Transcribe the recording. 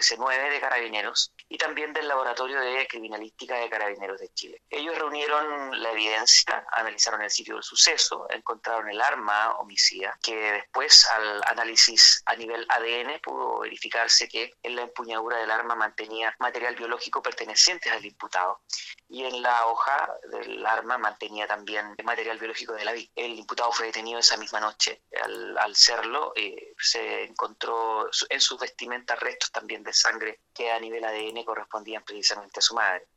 OS9 de Carabineros y también del Laboratorio de Criminalística de Carabineros de Chile. Ellos reunieron la evidencia, analizaron el sitio del suceso, encontraron el arma homicida, que después al análisis a nivel ADN pudo verificarse que en la empuñadura del arma mantenía material biológico perteneciente al imputado y en la hoja del arma mantenía también material biológico de la víctima. El imputado fue detenido esa misma noche. Al, al serlo, eh, se encontró en sus vestimentas restos también de sangre que a nivel ADN correspondían precisamente a su madre.